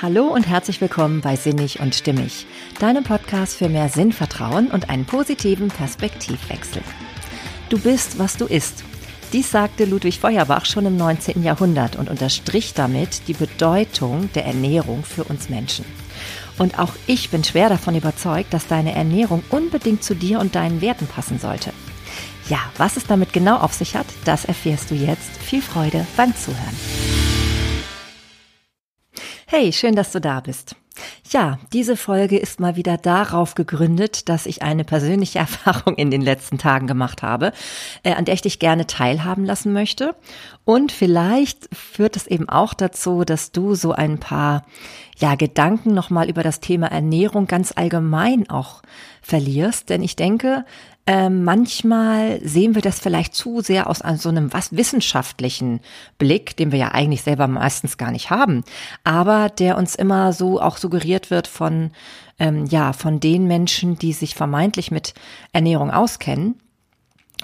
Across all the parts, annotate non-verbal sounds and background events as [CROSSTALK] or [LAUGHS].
Hallo und herzlich willkommen bei Sinnig und Stimmig, deinem Podcast für mehr Sinnvertrauen und einen positiven Perspektivwechsel. Du bist, was du isst. Dies sagte Ludwig Feuerbach schon im 19. Jahrhundert und unterstrich damit die Bedeutung der Ernährung für uns Menschen. Und auch ich bin schwer davon überzeugt, dass deine Ernährung unbedingt zu dir und deinen Werten passen sollte. Ja, was es damit genau auf sich hat, das erfährst du jetzt. Viel Freude beim Zuhören. Hey, schön, dass du da bist. Ja, diese Folge ist mal wieder darauf gegründet, dass ich eine persönliche [LAUGHS] Erfahrung in den letzten Tagen gemacht habe, äh, an der ich dich gerne teilhaben lassen möchte. Und vielleicht führt es eben auch dazu, dass du so ein paar ja, Gedanken nochmal über das Thema Ernährung ganz allgemein auch verlierst. Denn ich denke, äh, manchmal sehen wir das vielleicht zu sehr aus so einem was wissenschaftlichen Blick, den wir ja eigentlich selber meistens gar nicht haben, aber der uns immer so auch suggeriert wird von ähm, ja von den Menschen, die sich vermeintlich mit Ernährung auskennen.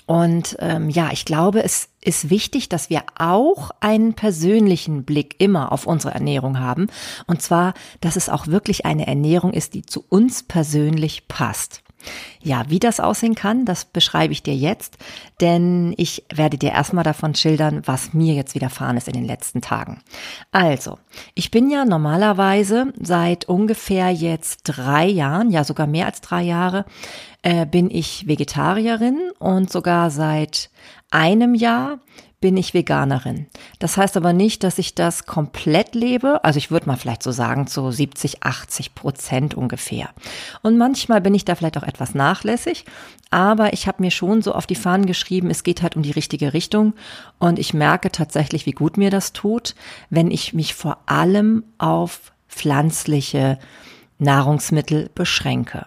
Und ähm, ja, ich glaube, es ist wichtig, dass wir auch einen persönlichen Blick immer auf unsere Ernährung haben. Und zwar, dass es auch wirklich eine Ernährung ist, die zu uns persönlich passt. Ja, wie das aussehen kann, das beschreibe ich dir jetzt, denn ich werde dir erstmal davon schildern, was mir jetzt widerfahren ist in den letzten Tagen. Also, ich bin ja normalerweise seit ungefähr jetzt drei Jahren, ja sogar mehr als drei Jahre, äh, bin ich Vegetarierin und sogar seit einem Jahr bin ich Veganerin. Das heißt aber nicht, dass ich das komplett lebe. Also ich würde mal vielleicht so sagen, so 70, 80 Prozent ungefähr. Und manchmal bin ich da vielleicht auch etwas nachlässig. Aber ich habe mir schon so auf die Fahnen geschrieben, es geht halt um die richtige Richtung. Und ich merke tatsächlich, wie gut mir das tut, wenn ich mich vor allem auf pflanzliche Nahrungsmittel beschränke.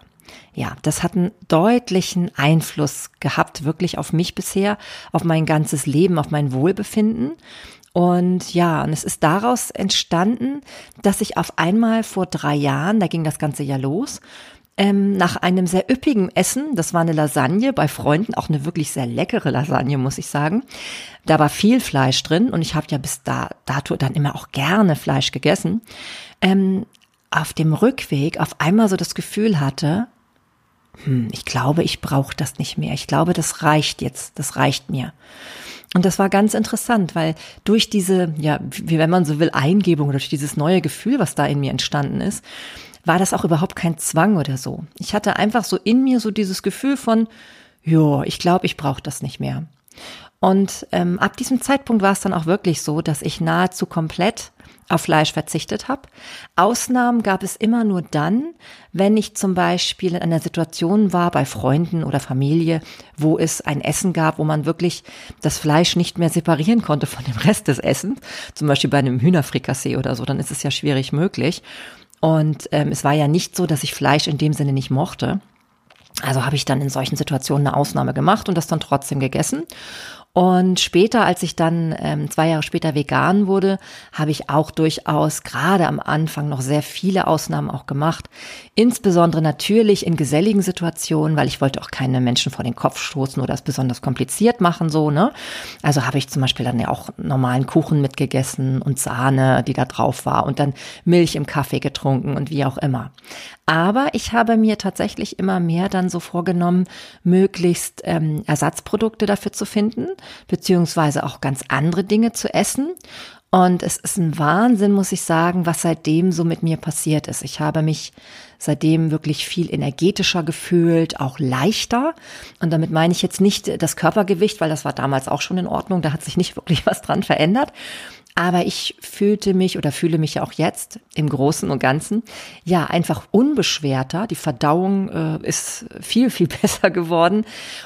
Ja, das hat einen deutlichen Einfluss gehabt, wirklich auf mich bisher, auf mein ganzes Leben, auf mein Wohlbefinden. Und ja, und es ist daraus entstanden, dass ich auf einmal vor drei Jahren, da ging das ganze ja los, ähm, nach einem sehr üppigen Essen, das war eine Lasagne bei Freunden, auch eine wirklich sehr leckere Lasagne, muss ich sagen. Da war viel Fleisch drin und ich habe ja bis da, dato dann immer auch gerne Fleisch gegessen. Ähm, auf dem Rückweg auf einmal so das Gefühl hatte, hm, ich glaube, ich brauche das nicht mehr. Ich glaube, das reicht jetzt, das reicht mir. Und das war ganz interessant, weil durch diese, ja, wie wenn man so will, Eingebung durch dieses neue Gefühl, was da in mir entstanden ist, war das auch überhaupt kein Zwang oder so. Ich hatte einfach so in mir so dieses Gefühl von, jo, ich glaube, ich brauche das nicht mehr. Und ähm, ab diesem Zeitpunkt war es dann auch wirklich so, dass ich nahezu komplett auf Fleisch verzichtet habe. Ausnahmen gab es immer nur dann, wenn ich zum Beispiel in einer Situation war bei Freunden oder Familie, wo es ein Essen gab, wo man wirklich das Fleisch nicht mehr separieren konnte von dem Rest des Essens. Zum Beispiel bei einem Hühnerfrikassee oder so, dann ist es ja schwierig möglich. Und ähm, es war ja nicht so, dass ich Fleisch in dem Sinne nicht mochte. Also habe ich dann in solchen Situationen eine Ausnahme gemacht und das dann trotzdem gegessen. Und später, als ich dann ähm, zwei Jahre später vegan wurde, habe ich auch durchaus gerade am Anfang noch sehr viele Ausnahmen auch gemacht. Insbesondere natürlich in geselligen Situationen, weil ich wollte auch keine Menschen vor den Kopf stoßen oder es besonders kompliziert machen, so, ne? Also habe ich zum Beispiel dann ja auch normalen Kuchen mitgegessen und Sahne, die da drauf war und dann Milch im Kaffee getrunken und wie auch immer. Aber ich habe mir tatsächlich immer mehr dann so vorgenommen, möglichst ähm, Ersatzprodukte dafür zu finden, beziehungsweise auch ganz andere Dinge zu essen. Und es ist ein Wahnsinn, muss ich sagen, was seitdem so mit mir passiert ist. Ich habe mich seitdem wirklich viel energetischer gefühlt, auch leichter. Und damit meine ich jetzt nicht das Körpergewicht, weil das war damals auch schon in Ordnung. Da hat sich nicht wirklich was dran verändert. Aber ich fühlte mich oder fühle mich ja auch jetzt im Großen und Ganzen ja einfach unbeschwerter. Die Verdauung äh, ist viel, viel [LAUGHS] besser geworden.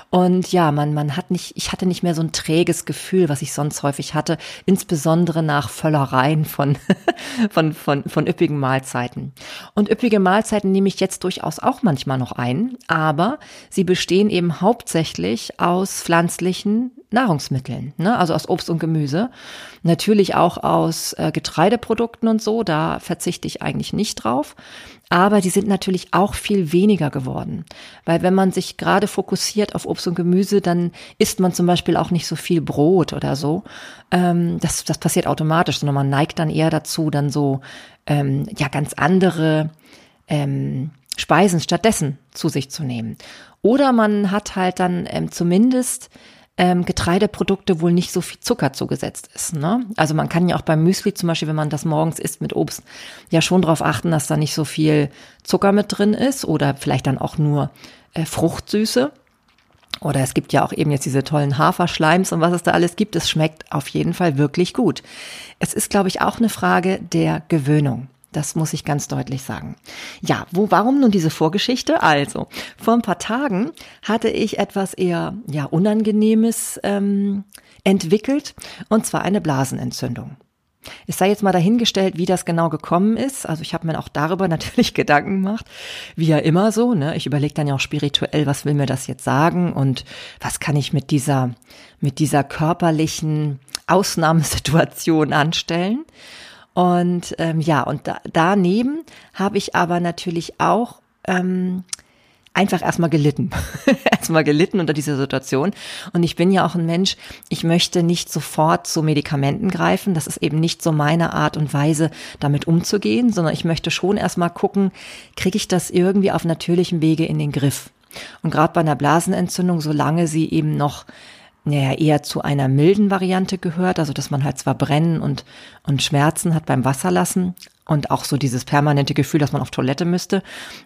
Und ja, man, man hat nicht, ich hatte nicht mehr so ein träges Gefühl, was ich sonst häufig hatte, insbesondere nach Völlereien von, [LAUGHS] von, von, von üppigen Mahlzeiten. Und üppige Mahlzeiten nehme ich jetzt durchaus auch manchmal noch ein, aber sie bestehen eben hauptsächlich aus pflanzlichen Nahrungsmitteln, ne? also aus Obst und Gemüse. Natürlich auch aus äh, Getreideprodukten und so, da verzichte ich eigentlich nicht drauf. Aber die sind natürlich auch viel weniger geworden. Weil wenn man sich gerade fokussiert auf Obst und Gemüse, dann isst man zum Beispiel auch nicht so viel Brot oder so. Ähm, das, das passiert automatisch, sondern man neigt dann eher dazu, dann so ähm, ja ganz andere ähm, Speisen stattdessen zu sich zu nehmen. Oder man hat halt dann ähm, zumindest ähm, Getreideprodukte wohl nicht so viel Zucker zugesetzt ist. Ne? Also man kann ja auch beim Müsli zum Beispiel, wenn man das morgens isst mit Obst, ja schon darauf achten, dass da nicht so viel Zucker mit drin ist oder vielleicht dann auch nur äh, Fruchtsüße. Oder es gibt ja auch eben jetzt diese tollen Haferschleims und was es da alles gibt. Es schmeckt auf jeden Fall wirklich gut. Es ist, glaube ich, auch eine Frage der Gewöhnung. Das muss ich ganz deutlich sagen. Ja, wo, warum nun diese Vorgeschichte? Also, vor ein paar Tagen hatte ich etwas eher, ja, Unangenehmes ähm, entwickelt, und zwar eine Blasenentzündung. Es sei jetzt mal dahingestellt, wie das genau gekommen ist. Also ich habe mir auch darüber [LAUGHS] natürlich Gedanken gemacht, wie ja immer so. Ne? Ich überlege dann ja auch spirituell, was will mir das jetzt sagen und was kann ich mit dieser mit dieser körperlichen Ausnahmesituation anstellen. Und ähm, ja, und da, daneben habe ich aber natürlich auch ähm, einfach erstmal gelitten. [LAUGHS] erstmal gelitten unter dieser Situation. Und ich bin ja auch ein Mensch, ich möchte nicht sofort zu Medikamenten greifen. Das ist eben nicht so meine Art und Weise, damit umzugehen, sondern ich möchte schon erstmal gucken, kriege ich das irgendwie auf natürlichem Wege in den Griff. Und gerade bei einer Blasenentzündung, solange sie eben noch naja, eher zu einer milden Variante gehört, also dass man halt zwar Brennen und, und Schmerzen hat beim Wasserlassen und auch so dieses permanente Gefühl, dass man auf Toilette müsste,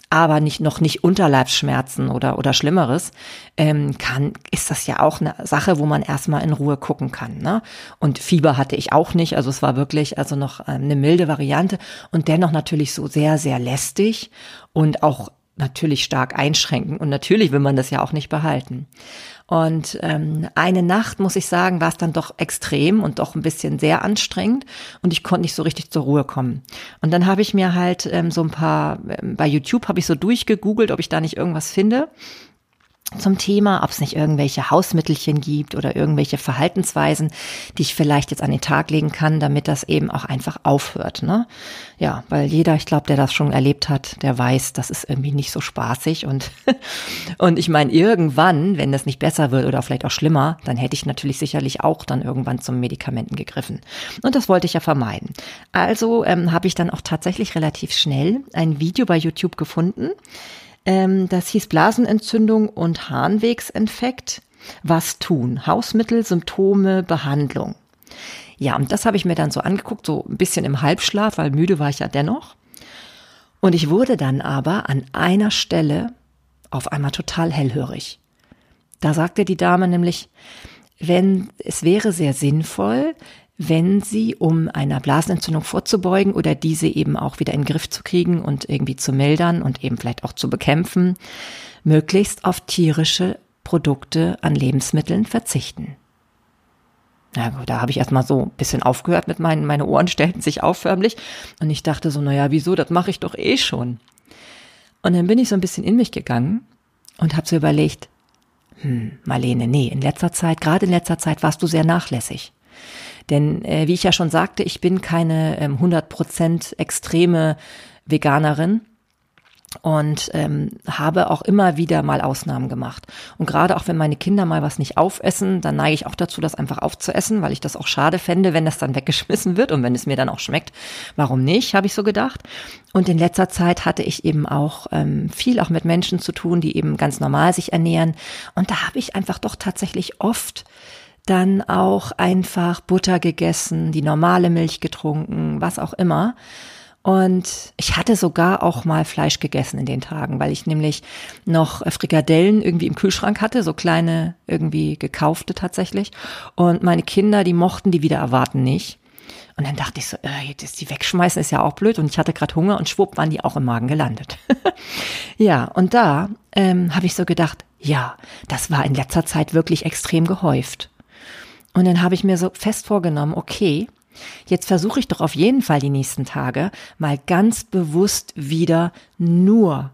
aber nicht noch nicht Unterleibsschmerzen oder oder Schlimmeres, ähm, kann ist das ja auch eine Sache, wo man erstmal in Ruhe gucken kann. Ne? Und Fieber hatte ich auch nicht, also es war wirklich also noch ähm, eine milde Variante und dennoch natürlich so sehr sehr lästig und auch natürlich stark einschränken und natürlich will man das ja auch nicht behalten. Und ähm, eine Nacht, muss ich sagen, war es dann doch extrem und doch ein bisschen sehr anstrengend und ich konnte nicht so richtig zur Ruhe kommen. Und dann habe ich mir halt ähm, so ein paar, ähm, bei YouTube habe ich so durchgegoogelt, ob ich da nicht irgendwas finde zum Thema, ob es nicht irgendwelche Hausmittelchen gibt oder irgendwelche Verhaltensweisen, die ich vielleicht jetzt an den Tag legen kann, damit das eben auch einfach aufhört. Ne? Ja, weil jeder, ich glaube, der das schon erlebt hat, der weiß, das ist irgendwie nicht so spaßig und [LAUGHS] und ich meine, irgendwann, wenn das nicht besser wird oder vielleicht auch schlimmer, dann hätte ich natürlich sicherlich auch dann irgendwann zum Medikamenten gegriffen. Und das wollte ich ja vermeiden. Also ähm, habe ich dann auch tatsächlich relativ schnell ein Video bei YouTube gefunden ähm, das hieß Blasenentzündung und Harnwegsinfekt. Was tun? Hausmittel, Symptome, Behandlung. Ja, und das habe ich mir dann so angeguckt, so ein bisschen im Halbschlaf, weil müde war ich ja dennoch. Und ich wurde dann aber an einer Stelle auf einmal total hellhörig. Da sagte die Dame nämlich, wenn es wäre sehr sinnvoll, wenn sie, um einer Blasenentzündung vorzubeugen oder diese eben auch wieder in den Griff zu kriegen und irgendwie zu mildern und eben vielleicht auch zu bekämpfen, möglichst auf tierische Produkte an Lebensmitteln verzichten. Na gut, da habe ich erstmal so ein bisschen aufgehört mit meinen, meine Ohren stellten sich auf förmlich und ich dachte so, naja, wieso, das mache ich doch eh schon. Und dann bin ich so ein bisschen in mich gegangen und habe so überlegt, hm, Marlene, nee, in letzter Zeit, gerade in letzter Zeit warst du sehr nachlässig. Denn äh, wie ich ja schon sagte, ich bin keine ähm, 100% extreme Veganerin und ähm, habe auch immer wieder mal Ausnahmen gemacht. Und gerade auch wenn meine Kinder mal was nicht aufessen, dann neige ich auch dazu, das einfach aufzuessen, weil ich das auch schade fände, wenn das dann weggeschmissen wird und wenn es mir dann auch schmeckt. Warum nicht, habe ich so gedacht. Und in letzter Zeit hatte ich eben auch ähm, viel auch mit Menschen zu tun, die eben ganz normal sich ernähren. Und da habe ich einfach doch tatsächlich oft dann auch einfach Butter gegessen, die normale Milch getrunken, was auch immer. Und ich hatte sogar auch mal Fleisch gegessen in den Tagen, weil ich nämlich noch Frikadellen irgendwie im Kühlschrank hatte, so kleine irgendwie gekaufte tatsächlich. Und meine Kinder, die mochten die wieder erwarten nicht. Und dann dachte ich so, äh, jetzt die wegschmeißen ist ja auch blöd. Und ich hatte gerade Hunger und schwupp waren die auch im Magen gelandet. [LAUGHS] ja, und da ähm, habe ich so gedacht, ja, das war in letzter Zeit wirklich extrem gehäuft. Und dann habe ich mir so fest vorgenommen, okay, jetzt versuche ich doch auf jeden Fall die nächsten Tage mal ganz bewusst wieder nur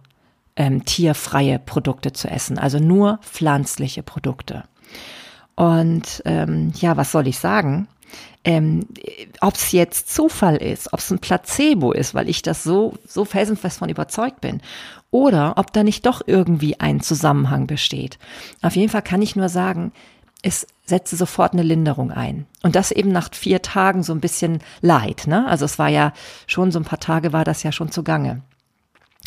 ähm, tierfreie Produkte zu essen, also nur pflanzliche Produkte. Und ähm, ja, was soll ich sagen? Ähm, ob es jetzt Zufall ist, ob es ein Placebo ist, weil ich das so, so felsenfest von überzeugt bin, oder ob da nicht doch irgendwie ein Zusammenhang besteht. Auf jeden Fall kann ich nur sagen, es setzte sofort eine Linderung ein. Und das eben nach vier Tagen so ein bisschen Leid. Ne? Also es war ja schon so ein paar Tage war das ja schon zugange.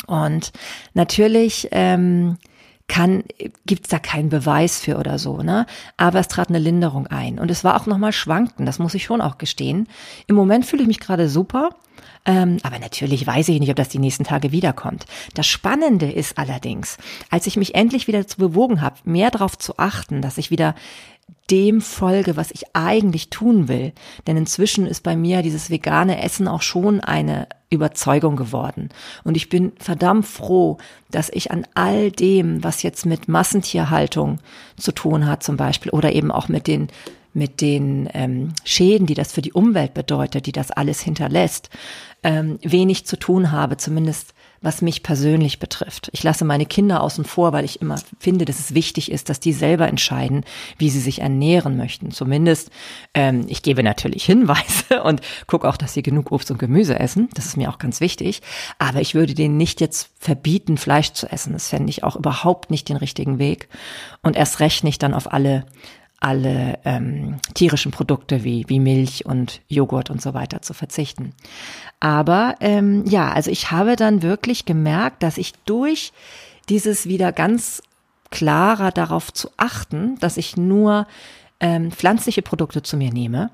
Und natürlich ähm, kann gibt's da keinen Beweis für oder so, ne? Aber es trat eine Linderung ein und es war auch noch mal schwanken. Das muss ich schon auch gestehen. Im Moment fühle ich mich gerade super. Ähm, aber natürlich weiß ich nicht, ob das die nächsten Tage wiederkommt. Das Spannende ist allerdings, als ich mich endlich wieder zu bewogen habe, mehr darauf zu achten, dass ich wieder dem folge, was ich eigentlich tun will. Denn inzwischen ist bei mir dieses vegane Essen auch schon eine Überzeugung geworden. Und ich bin verdammt froh, dass ich an all dem, was jetzt mit Massentierhaltung zu tun hat zum Beispiel oder eben auch mit den mit den ähm, Schäden, die das für die Umwelt bedeutet, die das alles hinterlässt, ähm, wenig zu tun habe, zumindest was mich persönlich betrifft. Ich lasse meine Kinder außen vor, weil ich immer finde, dass es wichtig ist, dass die selber entscheiden, wie sie sich ernähren möchten. Zumindest, ähm, ich gebe natürlich Hinweise [LAUGHS] und gucke auch, dass sie genug Obst und Gemüse essen. Das ist mir auch ganz wichtig. Aber ich würde denen nicht jetzt verbieten, Fleisch zu essen. Das fände ich auch überhaupt nicht den richtigen Weg. Und erst recht nicht dann auf alle alle ähm, tierischen Produkte wie, wie Milch und Joghurt und so weiter zu verzichten. Aber ähm, ja, also ich habe dann wirklich gemerkt, dass ich durch dieses wieder ganz klarer darauf zu achten, dass ich nur ähm, pflanzliche Produkte zu mir nehme,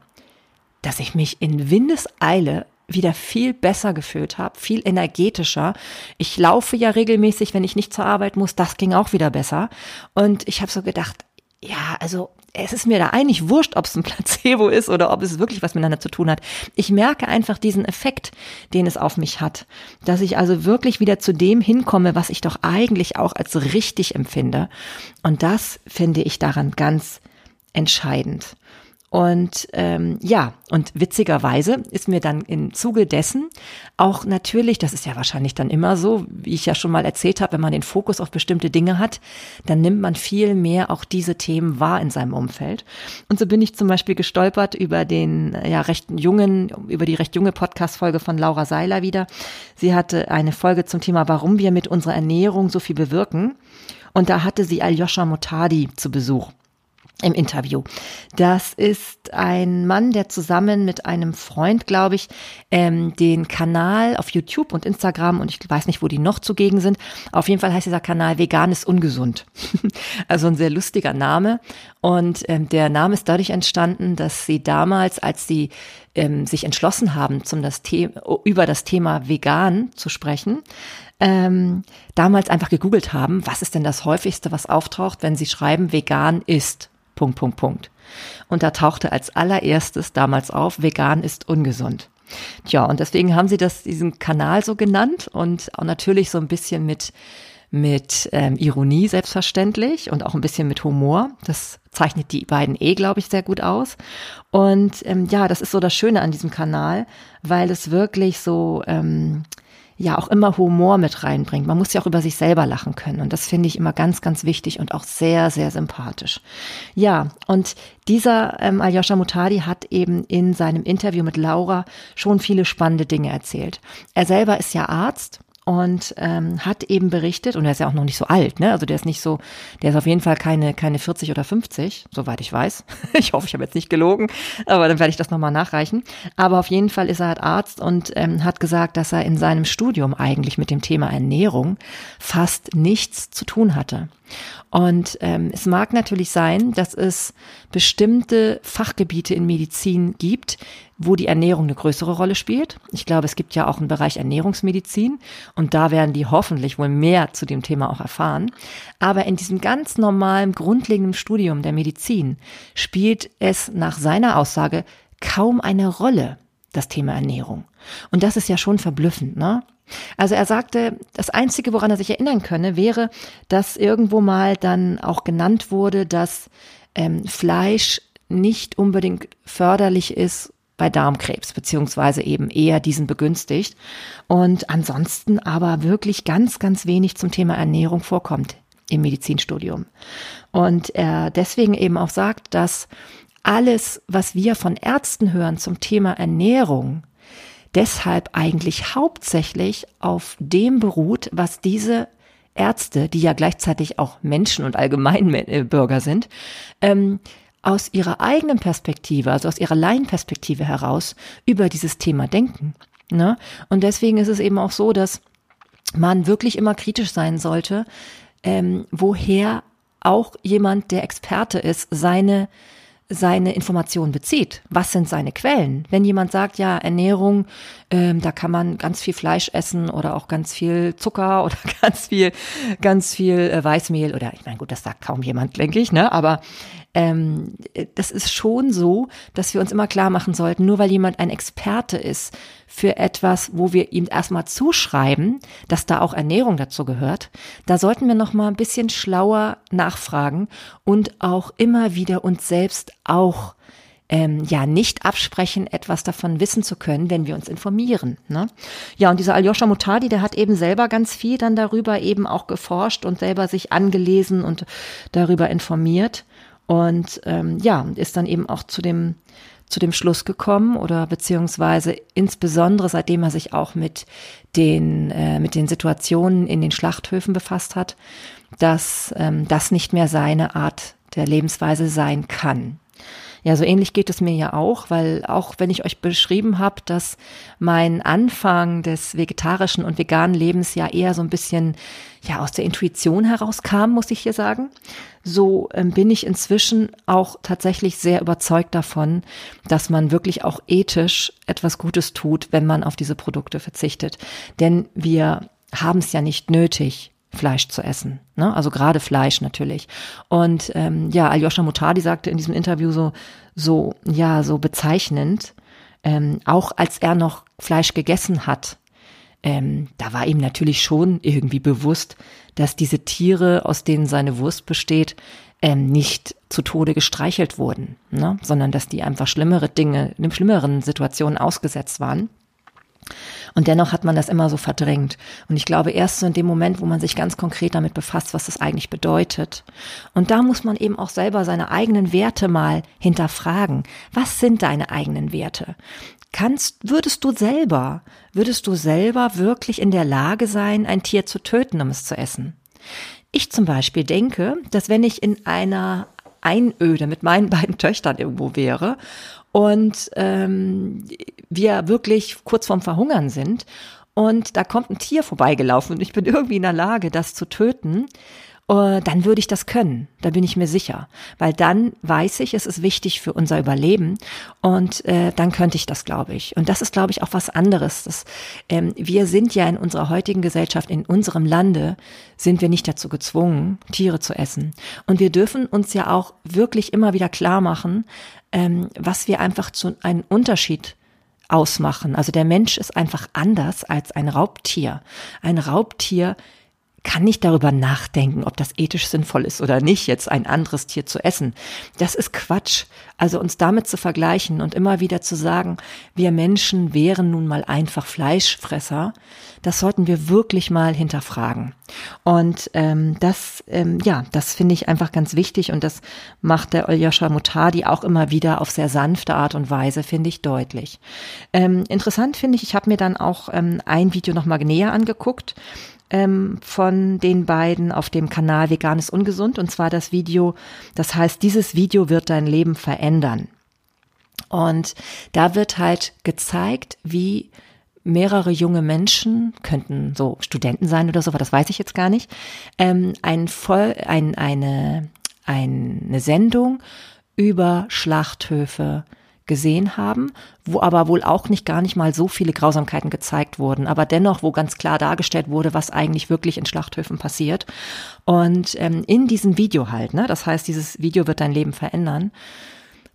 dass ich mich in Windeseile wieder viel besser gefühlt habe, viel energetischer. Ich laufe ja regelmäßig, wenn ich nicht zur Arbeit muss, das ging auch wieder besser. Und ich habe so gedacht, ja, also es ist mir da eigentlich wurscht, ob es ein [LAUGHS] Placebo ist oder ob es wirklich was miteinander zu tun hat. Ich merke einfach diesen Effekt, den es auf mich hat, dass ich also wirklich wieder zu dem hinkomme, was ich doch eigentlich auch als richtig empfinde. Und das finde ich daran ganz entscheidend. Und ähm, ja, und witzigerweise ist mir dann im Zuge dessen auch natürlich, das ist ja wahrscheinlich dann immer so, wie ich ja schon mal erzählt habe, wenn man den Fokus auf bestimmte Dinge hat, dann nimmt man viel mehr auch diese Themen wahr in seinem Umfeld. Und so bin ich zum Beispiel gestolpert über den ja recht jungen, über die recht junge Podcast-Folge von Laura Seiler wieder. Sie hatte eine Folge zum Thema, warum wir mit unserer Ernährung so viel bewirken. Und da hatte sie Aljoscha Motadi zu Besuch im Interview. Das ist ein Mann, der zusammen mit einem Freund, glaube ich, ähm, den Kanal auf YouTube und Instagram und ich weiß nicht, wo die noch zugegen sind. Auf jeden Fall heißt dieser Kanal Vegan ist ungesund. [LAUGHS] also ein sehr lustiger Name. Und ähm, der Name ist dadurch entstanden, dass sie damals, als sie ähm, sich entschlossen haben, zum das über das Thema vegan zu sprechen, ähm, damals einfach gegoogelt haben, was ist denn das häufigste, was auftaucht, wenn sie schreiben, vegan ist. Punkt, Punkt, Punkt. Und da tauchte als allererstes damals auf, vegan ist ungesund. Tja, und deswegen haben sie das, diesen Kanal so genannt und auch natürlich so ein bisschen mit, mit ähm, Ironie selbstverständlich und auch ein bisschen mit Humor. Das zeichnet die beiden eh, glaube ich, sehr gut aus. Und ähm, ja, das ist so das Schöne an diesem Kanal, weil es wirklich so, ähm, ja auch immer Humor mit reinbringt. Man muss ja auch über sich selber lachen können. Und das finde ich immer ganz, ganz wichtig und auch sehr, sehr sympathisch. Ja, und dieser ähm, Aljoscha Mutadi hat eben in seinem Interview mit Laura schon viele spannende Dinge erzählt. Er selber ist ja Arzt und ähm, hat eben berichtet, und er ist ja auch noch nicht so alt, ne? Also der ist nicht so, der ist auf jeden Fall keine, keine 40 oder 50, soweit ich weiß. [LAUGHS] ich hoffe, ich habe jetzt nicht gelogen, aber dann werde ich das nochmal nachreichen. Aber auf jeden Fall ist er halt Arzt und ähm, hat gesagt, dass er in seinem Studium eigentlich mit dem Thema Ernährung fast nichts zu tun hatte. Und ähm, es mag natürlich sein, dass es bestimmte Fachgebiete in Medizin gibt, wo die Ernährung eine größere Rolle spielt. Ich glaube, es gibt ja auch einen Bereich Ernährungsmedizin und da werden die hoffentlich wohl mehr zu dem Thema auch erfahren. Aber in diesem ganz normalen, grundlegenden Studium der Medizin spielt es nach seiner Aussage kaum eine Rolle, das Thema Ernährung. Und das ist ja schon verblüffend, ne? Also er sagte, das Einzige, woran er sich erinnern könne, wäre, dass irgendwo mal dann auch genannt wurde, dass ähm, Fleisch nicht unbedingt förderlich ist bei Darmkrebs, beziehungsweise eben eher diesen begünstigt. Und ansonsten aber wirklich ganz, ganz wenig zum Thema Ernährung vorkommt. im Medizinstudium. Und er deswegen eben auch sagt, dass alles, was wir von Ärzten hören zum Thema Ernährung, deshalb eigentlich hauptsächlich auf dem beruht, was diese Ärzte, die ja gleichzeitig auch Menschen und Allgemeinbürger sind, ähm, aus ihrer eigenen Perspektive, also aus ihrer Laienperspektive heraus über dieses Thema denken. Ne? Und deswegen ist es eben auch so, dass man wirklich immer kritisch sein sollte, ähm, woher auch jemand, der Experte ist, seine seine Informationen bezieht. Was sind seine Quellen? Wenn jemand sagt, ja, Ernährung, ähm, da kann man ganz viel Fleisch essen oder auch ganz viel Zucker [LAUGHS] oder ganz viel, ganz viel äh, Weißmehl oder ich meine, gut, das sagt kaum jemand, denke ich, ne? Aber ähm, das ist schon so, dass wir uns immer klar machen sollten, nur weil jemand ein Experte ist für etwas, wo wir ihm erstmal zuschreiben, dass da auch Ernährung dazu gehört, da sollten wir noch mal ein bisschen schlauer nachfragen und auch immer wieder uns selbst auch ähm, ja nicht absprechen, etwas davon wissen zu können, wenn wir uns informieren. Ne? Ja, und dieser Aljoscha Mutadi, der hat eben selber ganz viel dann darüber eben auch geforscht und selber sich angelesen und darüber informiert. Und ähm, ja, ist dann eben auch zu dem zu dem Schluss gekommen oder beziehungsweise insbesondere seitdem er sich auch mit den äh, mit den Situationen in den Schlachthöfen befasst hat, dass ähm, das nicht mehr seine Art der Lebensweise sein kann. Ja, so ähnlich geht es mir ja auch, weil auch wenn ich euch beschrieben habe, dass mein Anfang des vegetarischen und veganen Lebens ja eher so ein bisschen ja aus der Intuition herauskam, muss ich hier sagen, so ähm, bin ich inzwischen auch tatsächlich sehr überzeugt davon, dass man wirklich auch ethisch etwas Gutes tut, wenn man auf diese Produkte verzichtet. Denn wir haben es ja nicht nötig, Fleisch zu essen. Ne? Also gerade Fleisch natürlich. Und ähm, ja, Aljoscha Mutadi sagte in diesem Interview so, so, ja, so bezeichnend, ähm, auch als er noch Fleisch gegessen hat, ähm, da war ihm natürlich schon irgendwie bewusst, dass diese Tiere, aus denen seine Wurst besteht, ähm, nicht zu Tode gestreichelt wurden, ne? sondern dass die einfach schlimmere Dinge, in schlimmeren Situationen ausgesetzt waren. Und dennoch hat man das immer so verdrängt. Und ich glaube, erst so in dem Moment, wo man sich ganz konkret damit befasst, was das eigentlich bedeutet. Und da muss man eben auch selber seine eigenen Werte mal hinterfragen. Was sind deine eigenen Werte? Kannst, würdest du selber, würdest du selber wirklich in der Lage sein, ein Tier zu töten, um es zu essen? Ich zum Beispiel denke, dass wenn ich in einer Einöde mit meinen [LAUGHS] beiden Töchtern irgendwo wäre und ähm, wir wirklich kurz vorm Verhungern sind. Und da kommt ein Tier vorbeigelaufen und ich bin irgendwie in der Lage, das zu töten, dann würde ich das können. Da bin ich mir sicher. Weil dann weiß ich, es ist wichtig für unser Überleben und äh, dann könnte ich das, glaube ich. Und das ist, glaube ich, auch was anderes. Das, ähm, wir sind ja in unserer heutigen Gesellschaft, in unserem Lande, sind wir nicht dazu gezwungen, Tiere zu essen. Und wir dürfen uns ja auch wirklich immer wieder klar machen, ähm, was wir einfach zu einem Unterschied ausmachen. Also der Mensch ist einfach anders als ein Raubtier. Ein Raubtier kann nicht darüber nachdenken, ob das ethisch sinnvoll ist oder nicht, jetzt ein anderes Tier zu essen. Das ist Quatsch. Also uns damit zu vergleichen und immer wieder zu sagen, wir Menschen wären nun mal einfach Fleischfresser, das sollten wir wirklich mal hinterfragen. Und ähm, das, ähm, ja, das finde ich einfach ganz wichtig und das macht der Oljoscha Mutadi auch immer wieder auf sehr sanfte Art und Weise, finde ich, deutlich. Ähm, interessant finde ich, ich habe mir dann auch ähm, ein Video nochmal näher angeguckt ähm, von den beiden auf dem Kanal Vegan ist ungesund und zwar das Video, das heißt, dieses Video wird dein Leben verändern. Und da wird halt gezeigt, wie mehrere junge Menschen, könnten so Studenten sein oder so, aber das weiß ich jetzt gar nicht, ähm, ein voll, ein, eine, eine Sendung über Schlachthöfe gesehen haben, wo aber wohl auch nicht gar nicht mal so viele Grausamkeiten gezeigt wurden, aber dennoch, wo ganz klar dargestellt wurde, was eigentlich wirklich in Schlachthöfen passiert. Und ähm, in diesem Video halt, ne, das heißt, dieses Video wird dein Leben verändern,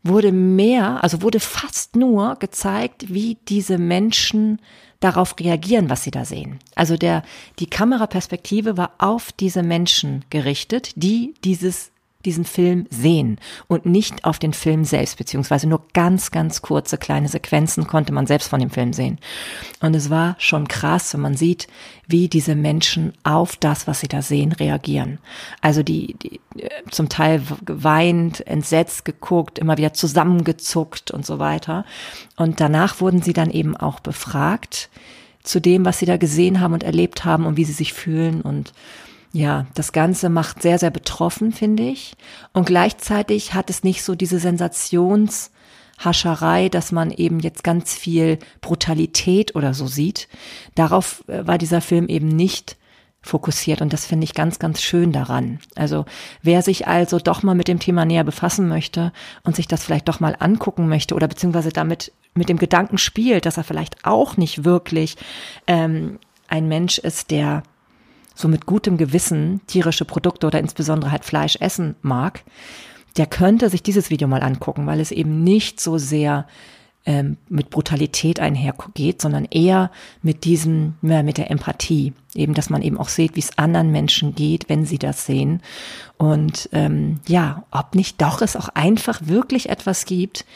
wurde mehr, also wurde fast nur gezeigt, wie diese Menschen darauf reagieren, was sie da sehen. Also der, die Kameraperspektive war auf diese Menschen gerichtet, die dieses diesen Film sehen und nicht auf den Film selbst, beziehungsweise nur ganz, ganz kurze kleine Sequenzen konnte man selbst von dem Film sehen. Und es war schon krass, wenn man sieht, wie diese Menschen auf das, was sie da sehen, reagieren. Also die, die zum Teil geweint, entsetzt geguckt, immer wieder zusammengezuckt und so weiter. Und danach wurden sie dann eben auch befragt zu dem, was sie da gesehen haben und erlebt haben und wie sie sich fühlen und ja, das Ganze macht sehr, sehr betroffen, finde ich. Und gleichzeitig hat es nicht so diese Sensationshascherei, dass man eben jetzt ganz viel Brutalität oder so sieht. Darauf äh, war dieser Film eben nicht fokussiert und das finde ich ganz, ganz schön daran. Also wer sich also doch mal mit dem Thema näher befassen möchte und sich das vielleicht doch mal angucken möchte oder beziehungsweise damit mit dem Gedanken spielt, dass er vielleicht auch nicht wirklich ähm, ein Mensch ist, der so mit gutem Gewissen tierische Produkte oder insbesondere halt Fleisch essen mag, der könnte sich dieses Video mal angucken, weil es eben nicht so sehr ähm, mit Brutalität einhergeht, sondern eher mit diesem, ja, mit der Empathie. Eben, dass man eben auch sieht, wie es anderen Menschen geht, wenn sie das sehen. Und ähm, ja, ob nicht doch es auch einfach wirklich etwas gibt,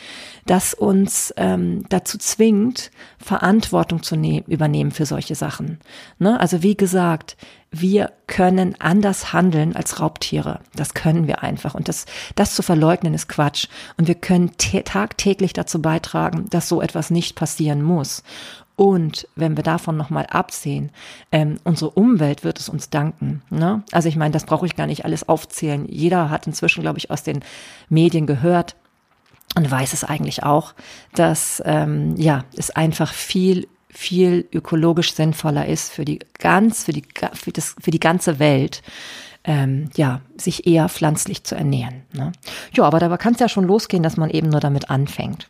das uns ähm, dazu zwingt, Verantwortung zu ne übernehmen für solche Sachen. Ne? Also wie gesagt, wir können anders handeln als Raubtiere. Das können wir einfach. Und das, das zu verleugnen ist Quatsch. Und wir können tagtäglich dazu beitragen, dass so etwas nicht passieren muss. Und wenn wir davon nochmal absehen, ähm, unsere Umwelt wird es uns danken. Ne? Also ich meine, das brauche ich gar nicht alles aufzählen. Jeder hat inzwischen, glaube ich, aus den Medien gehört und weiß es eigentlich auch, dass ähm, ja es einfach viel viel ökologisch sinnvoller ist für die ganz, für die, für das, für die ganze Welt, ähm, ja, sich eher pflanzlich zu ernähren. Ne? Ja, aber dabei kann es ja schon losgehen, dass man eben nur damit anfängt.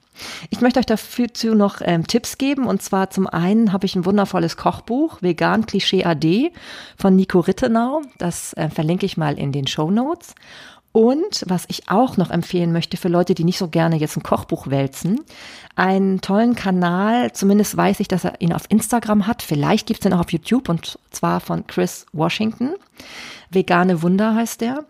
Ich möchte euch dafür noch ähm, Tipps geben. Und zwar zum einen habe ich ein wundervolles Kochbuch, Vegan Klischee AD von Nico Rittenau. Das äh, verlinke ich mal in den Show Notes. Und was ich auch noch empfehlen möchte für Leute, die nicht so gerne jetzt ein Kochbuch wälzen, einen tollen Kanal, zumindest weiß ich, dass er ihn auf Instagram hat, vielleicht gibt's den auch auf YouTube und zwar von Chris Washington. Vegane Wunder heißt der.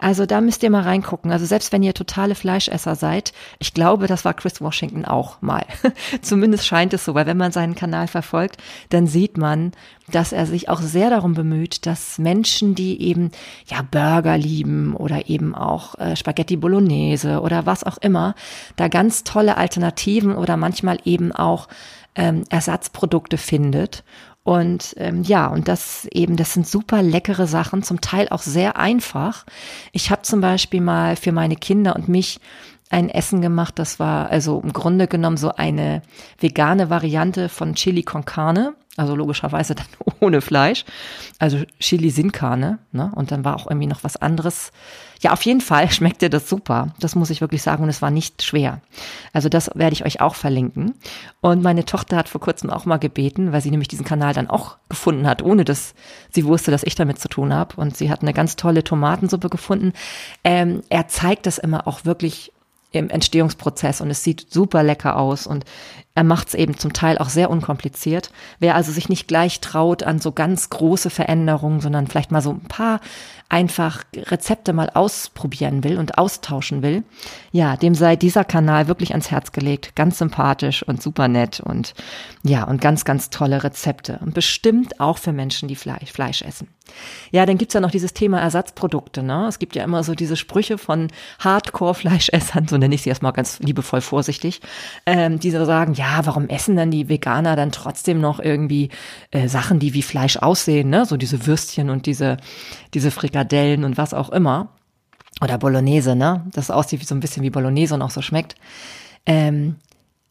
Also da müsst ihr mal reingucken. Also selbst wenn ihr totale Fleischesser seid, ich glaube, das war Chris Washington auch mal. [LAUGHS] Zumindest scheint es so, weil wenn man seinen Kanal verfolgt, dann sieht man, dass er sich auch sehr darum bemüht, dass Menschen, die eben ja Burger lieben oder eben auch äh, Spaghetti Bolognese oder was auch immer, da ganz tolle Alternativen oder manchmal eben auch ähm, Ersatzprodukte findet und ähm, ja, und das eben, das sind super leckere Sachen, zum Teil auch sehr einfach. Ich habe zum Beispiel mal für meine Kinder und mich ein Essen gemacht, das war also im Grunde genommen so eine vegane Variante von Chili con Carne also logischerweise [LAUGHS] dann ohne Fleisch. Also Chili sin Carne, ne? Und dann war auch irgendwie noch was anderes. Ja, auf jeden Fall [LAUGHS] schmeckte das super. Das muss ich wirklich sagen. Und es war nicht schwer. Also das werde ich euch auch verlinken. Und meine Tochter hat vor kurzem auch mal gebeten, weil sie nämlich diesen Kanal dann auch gefunden hat, ohne dass sie wusste, dass ich damit zu tun habe. Und sie hat eine ganz tolle Tomatensuppe gefunden. Ähm, er zeigt das immer auch wirklich im Entstehungsprozess und es sieht super lecker aus und er macht es eben zum Teil auch sehr unkompliziert. Wer also sich nicht gleich traut an so ganz große Veränderungen, sondern vielleicht mal so ein paar einfach Rezepte mal ausprobieren will und austauschen will, ja, dem sei dieser Kanal wirklich ans Herz gelegt. Ganz sympathisch und super nett und ja, und ganz, ganz tolle Rezepte. Und bestimmt auch für Menschen, die Fleisch, Fleisch essen. Ja, dann gibt's ja noch dieses Thema Ersatzprodukte. Ne? Es gibt ja immer so diese Sprüche von Hardcore-Fleischessern, so nenne ich sie erstmal ganz liebevoll vorsichtig, ähm, die so sagen, ja, warum essen dann die Veganer dann trotzdem noch irgendwie äh, Sachen, die wie Fleisch aussehen, ne? So diese Würstchen und diese, diese Frikadellen und was auch immer. Oder Bolognese, ne? Das aussieht so ein bisschen wie Bolognese und auch so schmeckt. Ähm,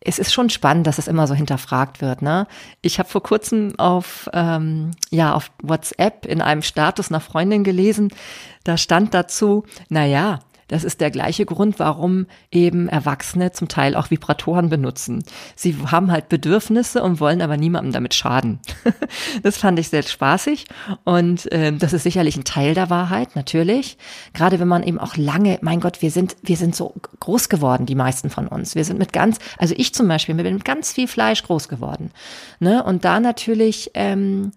es ist schon spannend, dass es immer so hinterfragt wird. Ne? Ich habe vor kurzem auf ähm, ja auf WhatsApp in einem Status einer Freundin gelesen, da stand dazu, na ja, das ist der gleiche Grund, warum eben Erwachsene zum Teil auch Vibratoren benutzen. Sie haben halt Bedürfnisse und wollen aber niemandem damit schaden. [LAUGHS] das fand ich sehr spaßig und äh, das ist sicherlich ein Teil der Wahrheit, natürlich. Gerade wenn man eben auch lange, mein Gott, wir sind, wir sind so groß geworden, die meisten von uns. Wir sind mit ganz, also ich zum Beispiel, wir bin mit ganz viel Fleisch groß geworden. Ne? Und da natürlich ähm,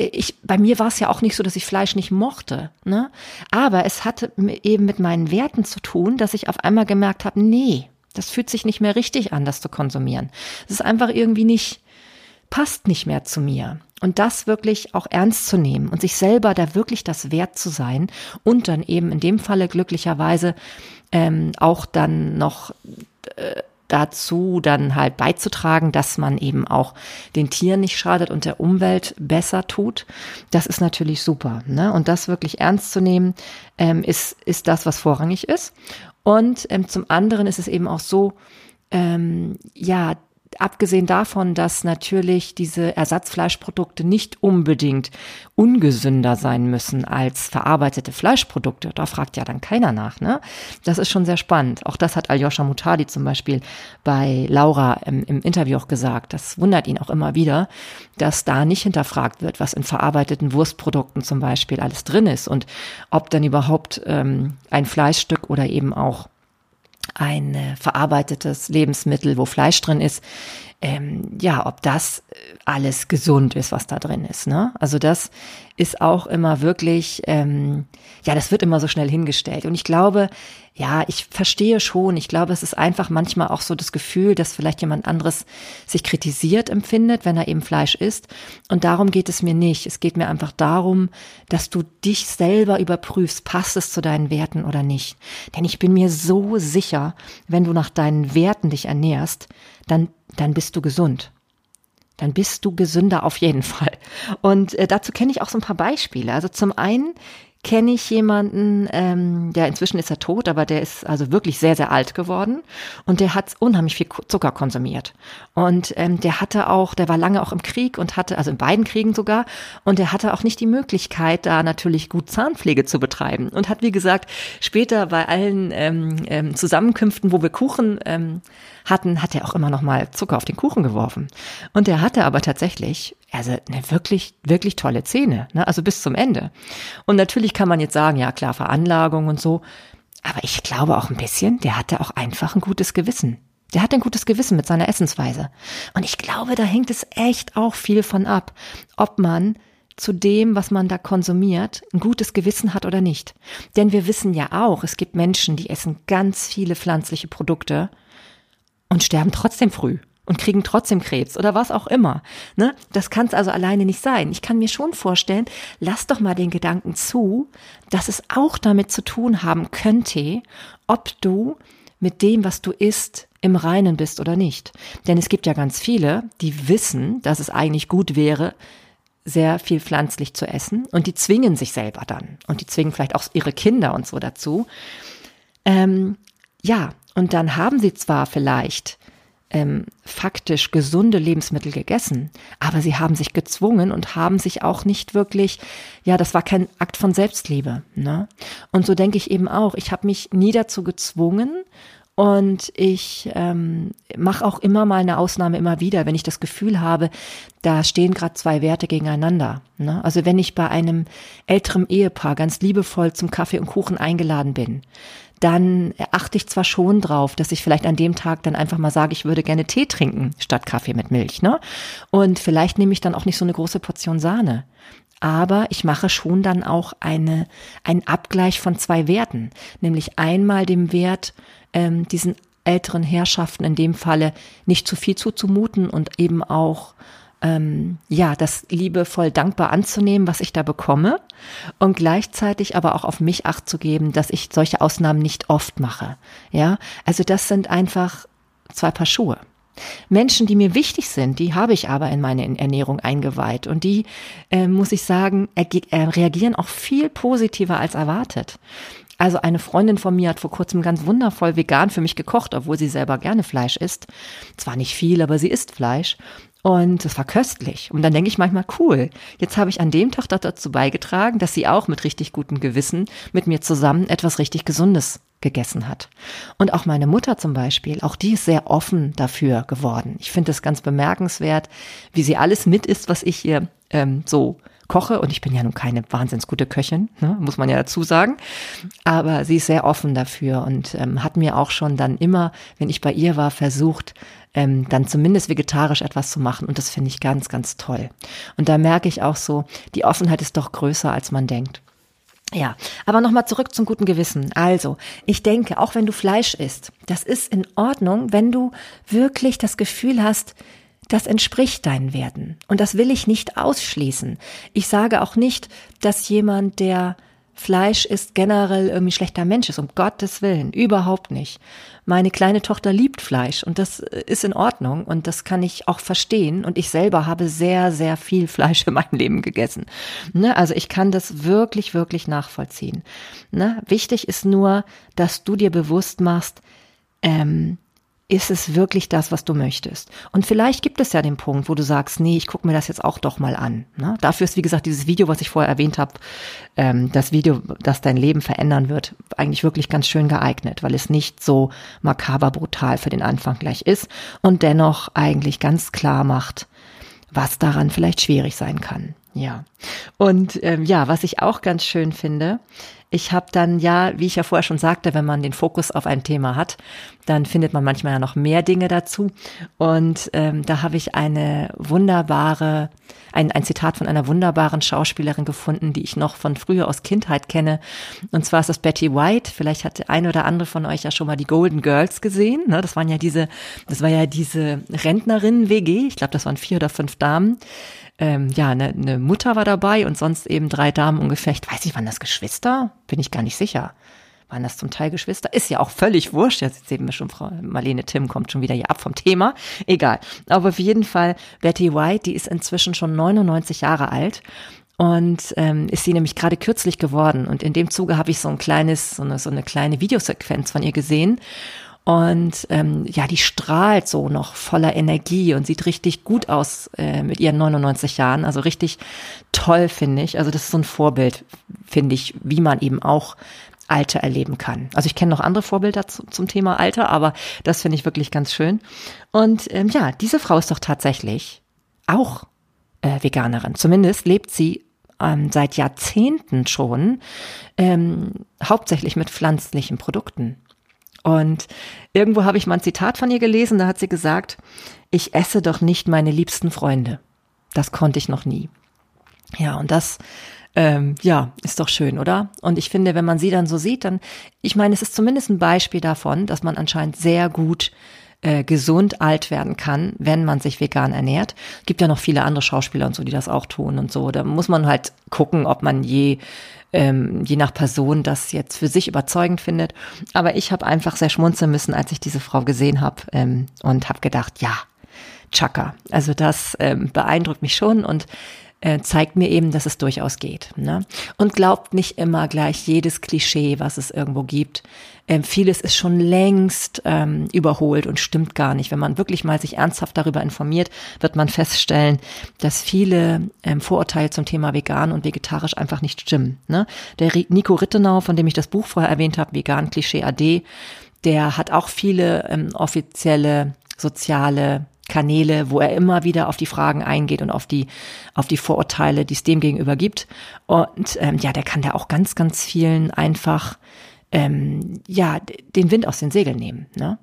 ich, bei mir war es ja auch nicht so, dass ich Fleisch nicht mochte, ne? Aber es hatte eben mit meinen Werten zu tun, dass ich auf einmal gemerkt habe, nee, das fühlt sich nicht mehr richtig an, das zu konsumieren. Es ist einfach irgendwie nicht, passt nicht mehr zu mir. Und das wirklich auch ernst zu nehmen und sich selber da wirklich das wert zu sein und dann eben in dem Falle glücklicherweise ähm, auch dann noch äh, dazu dann halt beizutragen, dass man eben auch den Tieren nicht schadet und der Umwelt besser tut. Das ist natürlich super. Ne? Und das wirklich ernst zu nehmen, ähm, ist, ist das, was vorrangig ist. Und ähm, zum anderen ist es eben auch so, ähm, ja, abgesehen davon, dass natürlich diese Ersatzfleischprodukte nicht unbedingt ungesünder sein müssen als verarbeitete Fleischprodukte, da fragt ja dann keiner nach, ne? Das ist schon sehr spannend. Auch das hat Aljoscha Mutadi zum Beispiel bei Laura im, im Interview auch gesagt. Das wundert ihn auch immer wieder, dass da nicht hinterfragt wird, was in verarbeiteten Wurstprodukten zum Beispiel alles drin ist und ob dann überhaupt ähm, ein Fleischstück oder eben auch ein äh, verarbeitetes Lebensmittel, wo Fleisch drin ist, ähm, ja, ob das äh, alles gesund ist, was da drin ist. Ne? Also das ist auch immer wirklich, ähm, ja, das wird immer so schnell hingestellt. Und ich glaube, ja, ich verstehe schon. Ich glaube, es ist einfach manchmal auch so das Gefühl, dass vielleicht jemand anderes sich kritisiert empfindet, wenn er eben Fleisch isst. Und darum geht es mir nicht. Es geht mir einfach darum, dass du dich selber überprüfst, passt es zu deinen Werten oder nicht. Denn ich bin mir so sicher, wenn du nach deinen Werten dich ernährst, dann, dann bist du gesund dann bist du gesünder auf jeden Fall. Und äh, dazu kenne ich auch so ein paar Beispiele. Also zum einen kenne ich jemanden, ähm, der inzwischen ist er tot, aber der ist also wirklich sehr, sehr alt geworden und der hat unheimlich viel Zucker konsumiert. Und ähm, der hatte auch, der war lange auch im Krieg und hatte, also in beiden Kriegen sogar, und der hatte auch nicht die Möglichkeit, da natürlich gut Zahnpflege zu betreiben. Und hat, wie gesagt, später bei allen ähm, ähm, Zusammenkünften, wo wir Kuchen ähm, hatten, hat er auch immer noch mal Zucker auf den Kuchen geworfen. Und der hatte aber tatsächlich also eine wirklich, wirklich tolle Zähne, ne? also bis zum Ende. Und natürlich kann man jetzt sagen, ja klar, Veranlagung und so, aber ich glaube auch ein bisschen, der hatte auch einfach ein gutes Gewissen. Der hat ein gutes Gewissen mit seiner Essensweise. Und ich glaube, da hängt es echt auch viel von ab, ob man zu dem, was man da konsumiert, ein gutes Gewissen hat oder nicht. Denn wir wissen ja auch, es gibt Menschen, die essen ganz viele pflanzliche Produkte und sterben trotzdem früh und kriegen trotzdem Krebs oder was auch immer. Ne? Das kann es also alleine nicht sein. Ich kann mir schon vorstellen, lass doch mal den Gedanken zu, dass es auch damit zu tun haben könnte, ob du mit dem, was du isst, im Reinen bist oder nicht. Denn es gibt ja ganz viele, die wissen, dass es eigentlich gut wäre, sehr viel pflanzlich zu essen und die zwingen sich selber dann und die zwingen vielleicht auch ihre Kinder und so dazu. Ähm, ja, und dann haben sie zwar vielleicht ähm, faktisch gesunde Lebensmittel gegessen, aber sie haben sich gezwungen und haben sich auch nicht wirklich, ja, das war kein Akt von Selbstliebe. Ne? Und so denke ich eben auch, ich habe mich nie dazu gezwungen und ich ähm, mache auch immer mal eine Ausnahme immer wieder, wenn ich das Gefühl habe, da stehen gerade zwei Werte gegeneinander. Ne? Also wenn ich bei einem älteren Ehepaar ganz liebevoll zum Kaffee und Kuchen eingeladen bin, dann achte ich zwar schon drauf, dass ich vielleicht an dem Tag dann einfach mal sage, ich würde gerne Tee trinken statt Kaffee mit Milch, ne? Und vielleicht nehme ich dann auch nicht so eine große Portion Sahne. Aber ich mache schon dann auch eine, einen Abgleich von zwei Werten, nämlich einmal dem Wert, ähm, diesen älteren Herrschaften in dem Falle nicht zu viel zuzumuten und eben auch ähm, ja, das liebevoll dankbar anzunehmen, was ich da bekomme und gleichzeitig aber auch auf mich acht zu geben, dass ich solche Ausnahmen nicht oft mache. Ja, also das sind einfach zwei Paar Schuhe. Menschen, die mir wichtig sind, die habe ich aber in meine Ernährung eingeweiht und die, äh, muss ich sagen, reagieren auch viel positiver als erwartet. Also eine Freundin von mir hat vor kurzem ganz wundervoll vegan für mich gekocht, obwohl sie selber gerne Fleisch isst. Zwar nicht viel, aber sie isst Fleisch. Und es war köstlich. Und dann denke ich manchmal, cool, jetzt habe ich an dem Tag dazu beigetragen, dass sie auch mit richtig gutem Gewissen mit mir zusammen etwas richtig Gesundes gegessen hat. Und auch meine Mutter zum Beispiel, auch die ist sehr offen dafür geworden. Ich finde es ganz bemerkenswert, wie sie alles mit isst, was ich ihr ähm, so koche und ich bin ja nun keine wahnsinns gute Köchin, ne, muss man ja dazu sagen. Aber sie ist sehr offen dafür und ähm, hat mir auch schon dann immer, wenn ich bei ihr war, versucht, ähm, dann zumindest vegetarisch etwas zu machen. Und das finde ich ganz, ganz toll. Und da merke ich auch so, die Offenheit ist doch größer, als man denkt. Ja, aber nochmal zurück zum guten Gewissen. Also, ich denke, auch wenn du Fleisch isst, das ist in Ordnung, wenn du wirklich das Gefühl hast, das entspricht deinen Werten. Und das will ich nicht ausschließen. Ich sage auch nicht, dass jemand, der Fleisch ist generell irgendwie schlechter Mensch ist, um Gottes Willen, überhaupt nicht. Meine kleine Tochter liebt Fleisch und das ist in Ordnung und das kann ich auch verstehen und ich selber habe sehr, sehr viel Fleisch in meinem Leben gegessen. Ne? Also ich kann das wirklich, wirklich nachvollziehen. Ne? Wichtig ist nur, dass du dir bewusst machst, ähm, ist es wirklich das, was du möchtest? Und vielleicht gibt es ja den Punkt, wo du sagst, nee, ich gucke mir das jetzt auch doch mal an. Ne? Dafür ist, wie gesagt, dieses Video, was ich vorher erwähnt habe, ähm, das Video, das dein Leben verändern wird, eigentlich wirklich ganz schön geeignet, weil es nicht so makaber brutal für den Anfang gleich ist und dennoch eigentlich ganz klar macht, was daran vielleicht schwierig sein kann. Ja. Und ähm, ja, was ich auch ganz schön finde, ich habe dann ja, wie ich ja vorher schon sagte, wenn man den Fokus auf ein Thema hat, dann findet man manchmal ja noch mehr Dinge dazu. Und ähm, da habe ich eine wunderbare, ein, ein Zitat von einer wunderbaren Schauspielerin gefunden, die ich noch von früher aus Kindheit kenne. Und zwar ist das Betty White. Vielleicht hat eine oder andere von euch ja schon mal die Golden Girls gesehen. Ne? Das waren ja diese, das war ja diese Rentnerinnen-WG. Ich glaube, das waren vier oder fünf Damen ähm, ja, eine, eine Mutter war dabei und sonst eben drei Damen ungefähr. Ich weiß nicht, waren das Geschwister? Bin ich gar nicht sicher. Waren das zum Teil Geschwister? Ist ja auch völlig wurscht. Jetzt sehen wir schon, Frau Marlene Tim kommt schon wieder hier ab vom Thema. Egal. Aber auf jeden Fall, Betty White, die ist inzwischen schon 99 Jahre alt. Und ähm, ist sie nämlich gerade kürzlich geworden. Und in dem Zuge habe ich so ein kleines, so eine, so eine kleine Videosequenz von ihr gesehen. Und ähm, ja, die strahlt so noch voller Energie und sieht richtig gut aus äh, mit ihren 99 Jahren. Also richtig toll, finde ich. Also das ist so ein Vorbild, finde ich, wie man eben auch Alter erleben kann. Also ich kenne noch andere Vorbilder zu, zum Thema Alter, aber das finde ich wirklich ganz schön. Und ähm, ja, diese Frau ist doch tatsächlich auch äh, Veganerin. Zumindest lebt sie ähm, seit Jahrzehnten schon ähm, hauptsächlich mit pflanzlichen Produkten. Und irgendwo habe ich mal ein Zitat von ihr gelesen, da hat sie gesagt, ich esse doch nicht meine liebsten Freunde. Das konnte ich noch nie. Ja, und das, ähm, ja, ist doch schön, oder? Und ich finde, wenn man sie dann so sieht, dann, ich meine, es ist zumindest ein Beispiel davon, dass man anscheinend sehr gut äh, gesund alt werden kann, wenn man sich vegan ernährt. Gibt ja noch viele andere Schauspieler und so, die das auch tun und so. Da muss man halt gucken, ob man je ähm, je nach Person das jetzt für sich überzeugend findet. Aber ich habe einfach sehr schmunzeln müssen, als ich diese Frau gesehen habe ähm, und habe gedacht, ja, Chaka. Also das ähm, beeindruckt mich schon und äh, zeigt mir eben, dass es durchaus geht. Ne? Und glaubt nicht immer gleich jedes Klischee, was es irgendwo gibt. Ähm, vieles ist schon längst ähm, überholt und stimmt gar nicht. Wenn man wirklich mal sich ernsthaft darüber informiert, wird man feststellen, dass viele ähm, Vorurteile zum Thema vegan und vegetarisch einfach nicht stimmen. Ne? Der Nico Rittenau, von dem ich das Buch vorher erwähnt habe, Vegan Klischee AD, der hat auch viele ähm, offizielle soziale Kanäle, wo er immer wieder auf die Fragen eingeht und auf die, auf die Vorurteile, die es dem gegenüber gibt. Und ähm, ja, der kann da auch ganz, ganz vielen einfach ähm, ja den Wind aus den Segeln nehmen. Ne?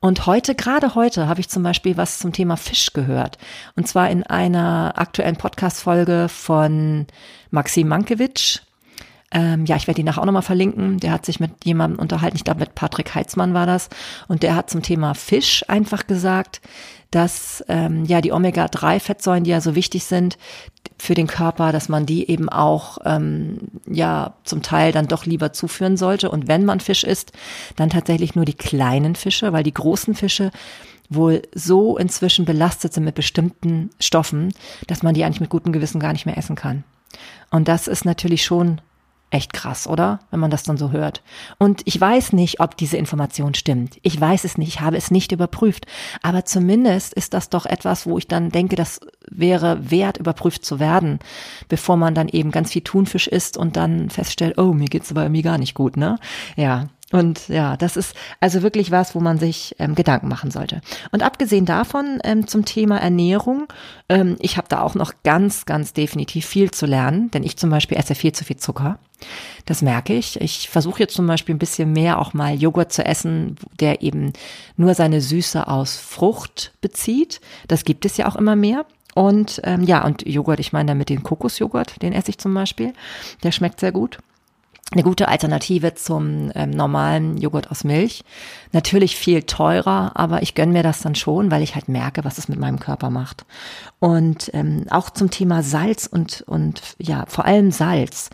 Und heute, gerade heute, habe ich zum Beispiel was zum Thema Fisch gehört. Und zwar in einer aktuellen Podcast-Folge von Maxim Mankiewicz. Ähm, ja, ich werde ihn nachher auch nochmal verlinken. Der hat sich mit jemandem unterhalten, ich glaube mit Patrick Heitzmann war das. Und der hat zum Thema Fisch einfach gesagt, dass ähm, ja die Omega-3-Fettsäuren, die ja so wichtig sind für den Körper, dass man die eben auch ähm, ja zum Teil dann doch lieber zuführen sollte. Und wenn man Fisch isst, dann tatsächlich nur die kleinen Fische, weil die großen Fische wohl so inzwischen belastet sind mit bestimmten Stoffen, dass man die eigentlich mit gutem Gewissen gar nicht mehr essen kann. Und das ist natürlich schon Echt krass, oder? Wenn man das dann so hört. Und ich weiß nicht, ob diese Information stimmt. Ich weiß es nicht, ich habe es nicht überprüft. Aber zumindest ist das doch etwas, wo ich dann denke, das wäre wert, überprüft zu werden, bevor man dann eben ganz viel Thunfisch isst und dann feststellt, oh, mir geht's aber irgendwie gar nicht gut, ne? Ja. Und ja, das ist also wirklich was, wo man sich ähm, Gedanken machen sollte. Und abgesehen davon ähm, zum Thema Ernährung, ähm, ich habe da auch noch ganz, ganz definitiv viel zu lernen, denn ich zum Beispiel esse viel zu viel Zucker. Das merke ich. Ich versuche jetzt zum Beispiel ein bisschen mehr auch mal Joghurt zu essen, der eben nur seine Süße aus Frucht bezieht. Das gibt es ja auch immer mehr. Und ähm, ja, und Joghurt, ich meine damit den Kokosjoghurt, den esse ich zum Beispiel. Der schmeckt sehr gut eine gute Alternative zum ähm, normalen Joghurt aus Milch. Natürlich viel teurer, aber ich gönne mir das dann schon, weil ich halt merke, was es mit meinem Körper macht. Und ähm, auch zum Thema Salz und, und ja, vor allem Salz.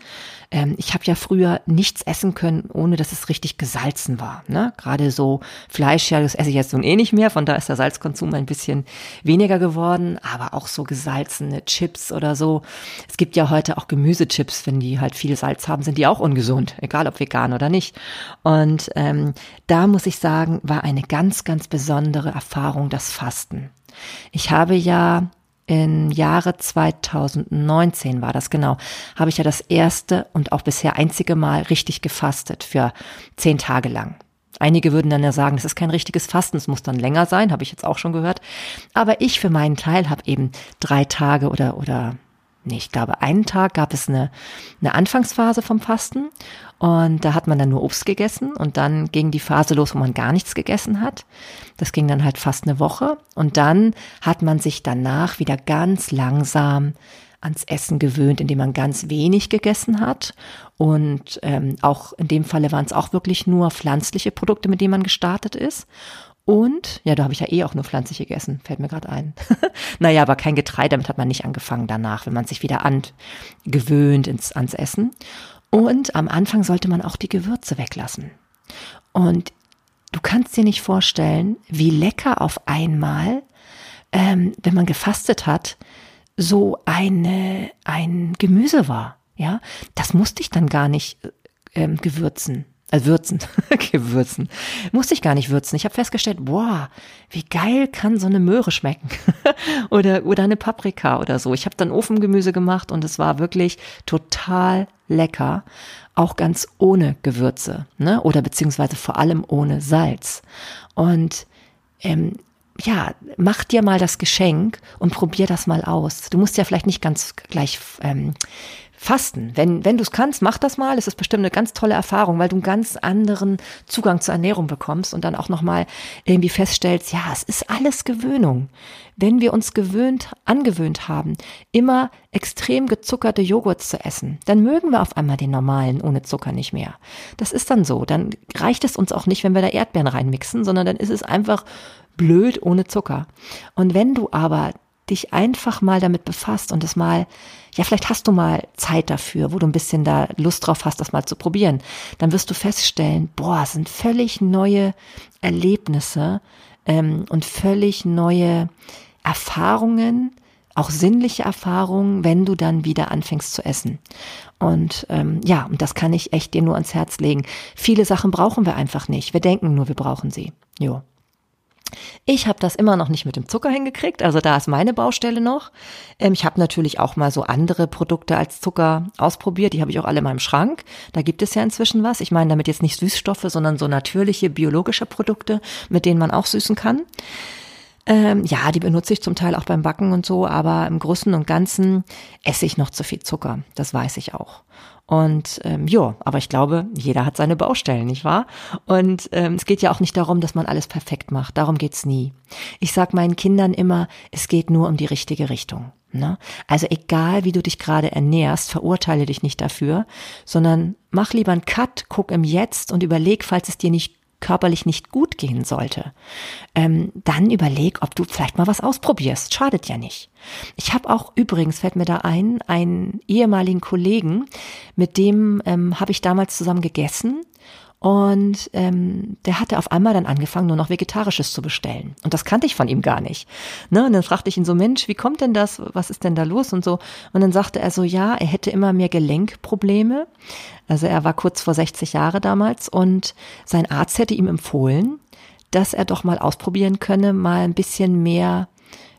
Ähm, ich habe ja früher nichts essen können, ohne dass es richtig gesalzen war. Ne? Gerade so Fleisch, ja, das esse ich jetzt nun eh nicht mehr, von da ist der Salzkonsum ein bisschen weniger geworden, aber auch so gesalzene Chips oder so. Es gibt ja heute auch Gemüsechips, wenn die halt viel Salz haben, sind die auch ungesund, egal ob vegan oder nicht. Und ähm, da muss ich sagen, war eine ganz, ganz besondere Erfahrung das Fasten. Ich habe ja im Jahre 2019 war das genau, habe ich ja das erste und auch bisher einzige Mal richtig gefastet für zehn Tage lang. Einige würden dann ja sagen, das ist kein richtiges Fasten, es muss dann länger sein, habe ich jetzt auch schon gehört. Aber ich für meinen Teil habe eben drei Tage oder, oder nee, ich glaube, einen Tag gab es eine, eine Anfangsphase vom Fasten und da hat man dann nur Obst gegessen und dann ging die Phase los, wo man gar nichts gegessen hat. Das ging dann halt fast eine Woche und dann hat man sich danach wieder ganz langsam ans Essen gewöhnt, indem man ganz wenig gegessen hat. Und ähm, auch in dem Falle waren es auch wirklich nur pflanzliche Produkte, mit denen man gestartet ist. Und, ja, da habe ich ja eh auch nur pflanzlich gegessen, fällt mir gerade ein. [LAUGHS] naja, aber kein Getreide, damit hat man nicht angefangen danach, wenn man sich wieder angewöhnt ins, ans Essen. Und am Anfang sollte man auch die Gewürze weglassen. Und du kannst dir nicht vorstellen, wie lecker auf einmal, ähm, wenn man gefastet hat, so eine, ein Gemüse war. Ja, das musste ich dann gar nicht ähm, gewürzen äh, würzen, [LAUGHS] gewürzen. Musste ich gar nicht würzen. Ich habe festgestellt, boah, wie geil kann so eine Möhre schmecken [LAUGHS] oder oder eine Paprika oder so. Ich habe dann Ofengemüse gemacht und es war wirklich total lecker, auch ganz ohne Gewürze, ne? Oder beziehungsweise vor allem ohne Salz. Und ähm, ja, mach dir mal das Geschenk und probier das mal aus. Du musst ja vielleicht nicht ganz gleich ähm, Fasten. Wenn, wenn du es kannst, mach das mal. Es ist bestimmt eine ganz tolle Erfahrung, weil du einen ganz anderen Zugang zur Ernährung bekommst und dann auch nochmal irgendwie feststellst, ja, es ist alles Gewöhnung. Wenn wir uns gewöhnt, angewöhnt haben, immer extrem gezuckerte Joghurts zu essen, dann mögen wir auf einmal den normalen ohne Zucker nicht mehr. Das ist dann so. Dann reicht es uns auch nicht, wenn wir da Erdbeeren reinmixen, sondern dann ist es einfach blöd ohne Zucker. Und wenn du aber dich einfach mal damit befasst und es mal, ja, vielleicht hast du mal Zeit dafür, wo du ein bisschen da Lust drauf hast, das mal zu probieren, dann wirst du feststellen, boah, es sind völlig neue Erlebnisse ähm, und völlig neue Erfahrungen, auch sinnliche Erfahrungen, wenn du dann wieder anfängst zu essen. Und ähm, ja, und das kann ich echt dir nur ans Herz legen. Viele Sachen brauchen wir einfach nicht. Wir denken nur, wir brauchen sie. Jo. Ich habe das immer noch nicht mit dem Zucker hingekriegt, also da ist meine Baustelle noch. Ähm, ich habe natürlich auch mal so andere Produkte als Zucker ausprobiert, die habe ich auch alle in meinem Schrank. Da gibt es ja inzwischen was. Ich meine damit jetzt nicht Süßstoffe, sondern so natürliche biologische Produkte, mit denen man auch süßen kann. Ähm, ja, die benutze ich zum Teil auch beim Backen und so, aber im Großen und Ganzen esse ich noch zu viel Zucker. Das weiß ich auch. Und ähm, ja, aber ich glaube, jeder hat seine Baustellen, nicht wahr? Und ähm, es geht ja auch nicht darum, dass man alles perfekt macht. Darum geht's nie. Ich sag meinen Kindern immer, es geht nur um die richtige Richtung. Ne? Also egal, wie du dich gerade ernährst, verurteile dich nicht dafür, sondern mach lieber einen Cut, guck im Jetzt und überleg, falls es dir nicht körperlich nicht gut gehen sollte, ähm, dann überleg, ob du vielleicht mal was ausprobierst. Schadet ja nicht. Ich habe auch übrigens, fällt mir da ein, einen ehemaligen Kollegen, mit dem ähm, habe ich damals zusammen gegessen und ähm, der hatte auf einmal dann angefangen, nur noch Vegetarisches zu bestellen. Und das kannte ich von ihm gar nicht. Ne? Und dann fragte ich ihn so, Mensch, wie kommt denn das? Was ist denn da los? Und so. Und dann sagte er so, ja, er hätte immer mehr Gelenkprobleme. Also er war kurz vor 60 Jahre damals und sein Arzt hätte ihm empfohlen, dass er doch mal ausprobieren könne, mal ein bisschen mehr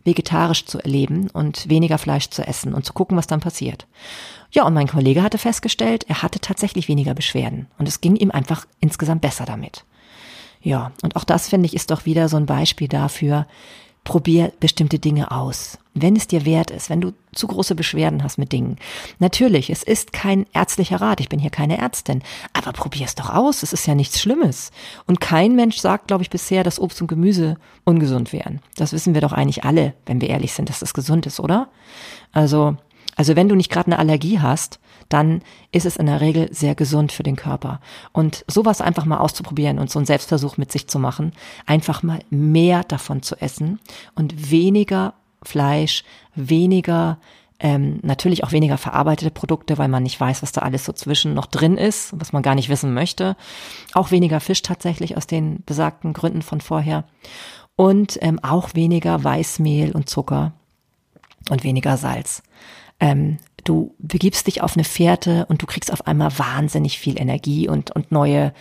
vegetarisch zu erleben und weniger Fleisch zu essen und zu gucken, was dann passiert. Ja, und mein Kollege hatte festgestellt, er hatte tatsächlich weniger Beschwerden und es ging ihm einfach insgesamt besser damit. Ja, und auch das finde ich ist doch wieder so ein Beispiel dafür, probier bestimmte Dinge aus. Wenn es dir wert ist, wenn du zu große Beschwerden hast mit Dingen. Natürlich, es ist kein ärztlicher Rat, ich bin hier keine Ärztin, aber probier es doch aus, es ist ja nichts Schlimmes. Und kein Mensch sagt, glaube ich, bisher, dass Obst und Gemüse ungesund wären. Das wissen wir doch eigentlich alle, wenn wir ehrlich sind, dass das gesund ist, oder? Also, also wenn du nicht gerade eine Allergie hast, dann ist es in der Regel sehr gesund für den Körper. Und sowas einfach mal auszuprobieren und so einen Selbstversuch mit sich zu machen, einfach mal mehr davon zu essen und weniger Fleisch, weniger ähm, natürlich auch weniger verarbeitete Produkte, weil man nicht weiß, was da alles so zwischen noch drin ist, was man gar nicht wissen möchte. Auch weniger Fisch tatsächlich aus den besagten Gründen von vorher. Und ähm, auch weniger Weißmehl und Zucker und weniger Salz. Ähm, du begibst dich auf eine Fährte und du kriegst auf einmal wahnsinnig viel Energie und, und neue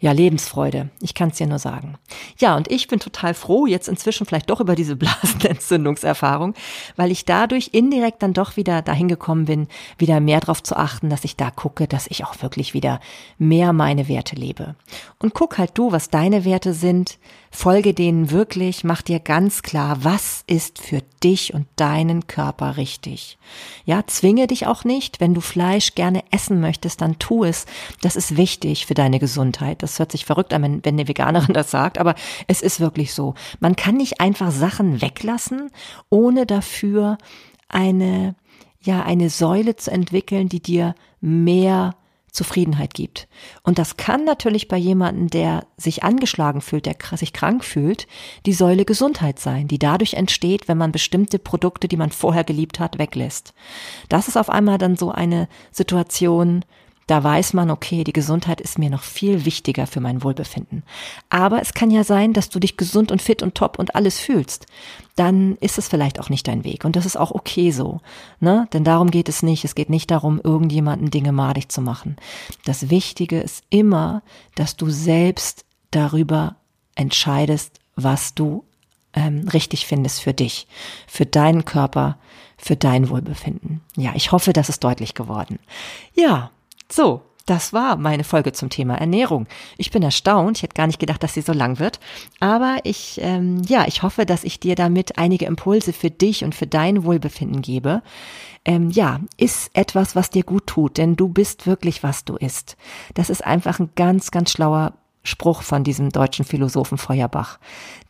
ja, Lebensfreude. Ich kann es dir nur sagen. Ja, und ich bin total froh, jetzt inzwischen vielleicht doch über diese [LAUGHS] Blasenentzündungserfahrung, weil ich dadurch indirekt dann doch wieder dahin gekommen bin, wieder mehr darauf zu achten, dass ich da gucke, dass ich auch wirklich wieder mehr meine Werte lebe. Und guck halt du, was deine Werte sind, folge denen wirklich, mach dir ganz klar, was ist für dich und deinen Körper richtig. Ja, zwinge dich auch nicht, wenn du Fleisch gerne essen möchtest, dann tu es. Das ist wichtig für deine Gesundheit. Das hört sich verrückt an, wenn, eine Veganerin [LAUGHS] das sagt, aber es ist wirklich so. Man kann nicht einfach Sachen weglassen, ohne dafür eine, ja, eine Säule zu entwickeln, die dir mehr Zufriedenheit gibt. Und das kann natürlich bei jemandem, der sich angeschlagen fühlt, der sich krank fühlt, die Säule Gesundheit sein, die dadurch entsteht, wenn man bestimmte Produkte, die man vorher geliebt hat, weglässt. Das ist auf einmal dann so eine Situation, da weiß man, okay, die Gesundheit ist mir noch viel wichtiger für mein Wohlbefinden. Aber es kann ja sein, dass du dich gesund und fit und top und alles fühlst. Dann ist es vielleicht auch nicht dein Weg. Und das ist auch okay so. Ne? Denn darum geht es nicht. Es geht nicht darum, irgendjemanden Dinge madig zu machen. Das Wichtige ist immer, dass du selbst darüber entscheidest, was du ähm, richtig findest für dich, für deinen Körper, für dein Wohlbefinden. Ja, ich hoffe, das ist deutlich geworden. Ja, so, das war meine Folge zum Thema Ernährung. Ich bin erstaunt, ich hätte gar nicht gedacht, dass sie so lang wird. Aber ich, ähm, ja, ich hoffe, dass ich dir damit einige Impulse für dich und für dein Wohlbefinden gebe. Ähm, ja, ist etwas, was dir gut tut, denn du bist wirklich, was du isst. Das ist einfach ein ganz, ganz schlauer Spruch von diesem deutschen Philosophen Feuerbach.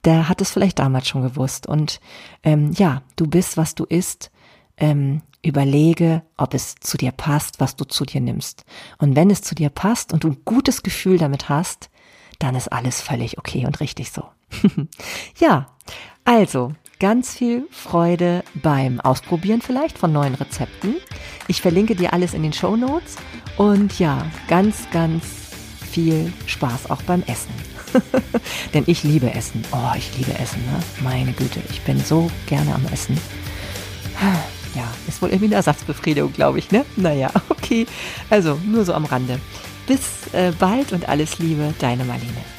Der hat es vielleicht damals schon gewusst. Und ähm, ja, du bist, was du isst. Ähm, Überlege, ob es zu dir passt, was du zu dir nimmst. Und wenn es zu dir passt und du ein gutes Gefühl damit hast, dann ist alles völlig okay und richtig so. [LAUGHS] ja, also ganz viel Freude beim Ausprobieren vielleicht von neuen Rezepten. Ich verlinke dir alles in den Show Notes und ja, ganz, ganz viel Spaß auch beim Essen. [LAUGHS] Denn ich liebe Essen. Oh, ich liebe Essen, ne? Meine Güte, ich bin so gerne am Essen [SIGHS] ja, ist wohl irgendwie eine Ersatzbefriedigung, glaube ich, ne? Naja, okay. Also, nur so am Rande. Bis äh, bald und alles Liebe, deine Marlene.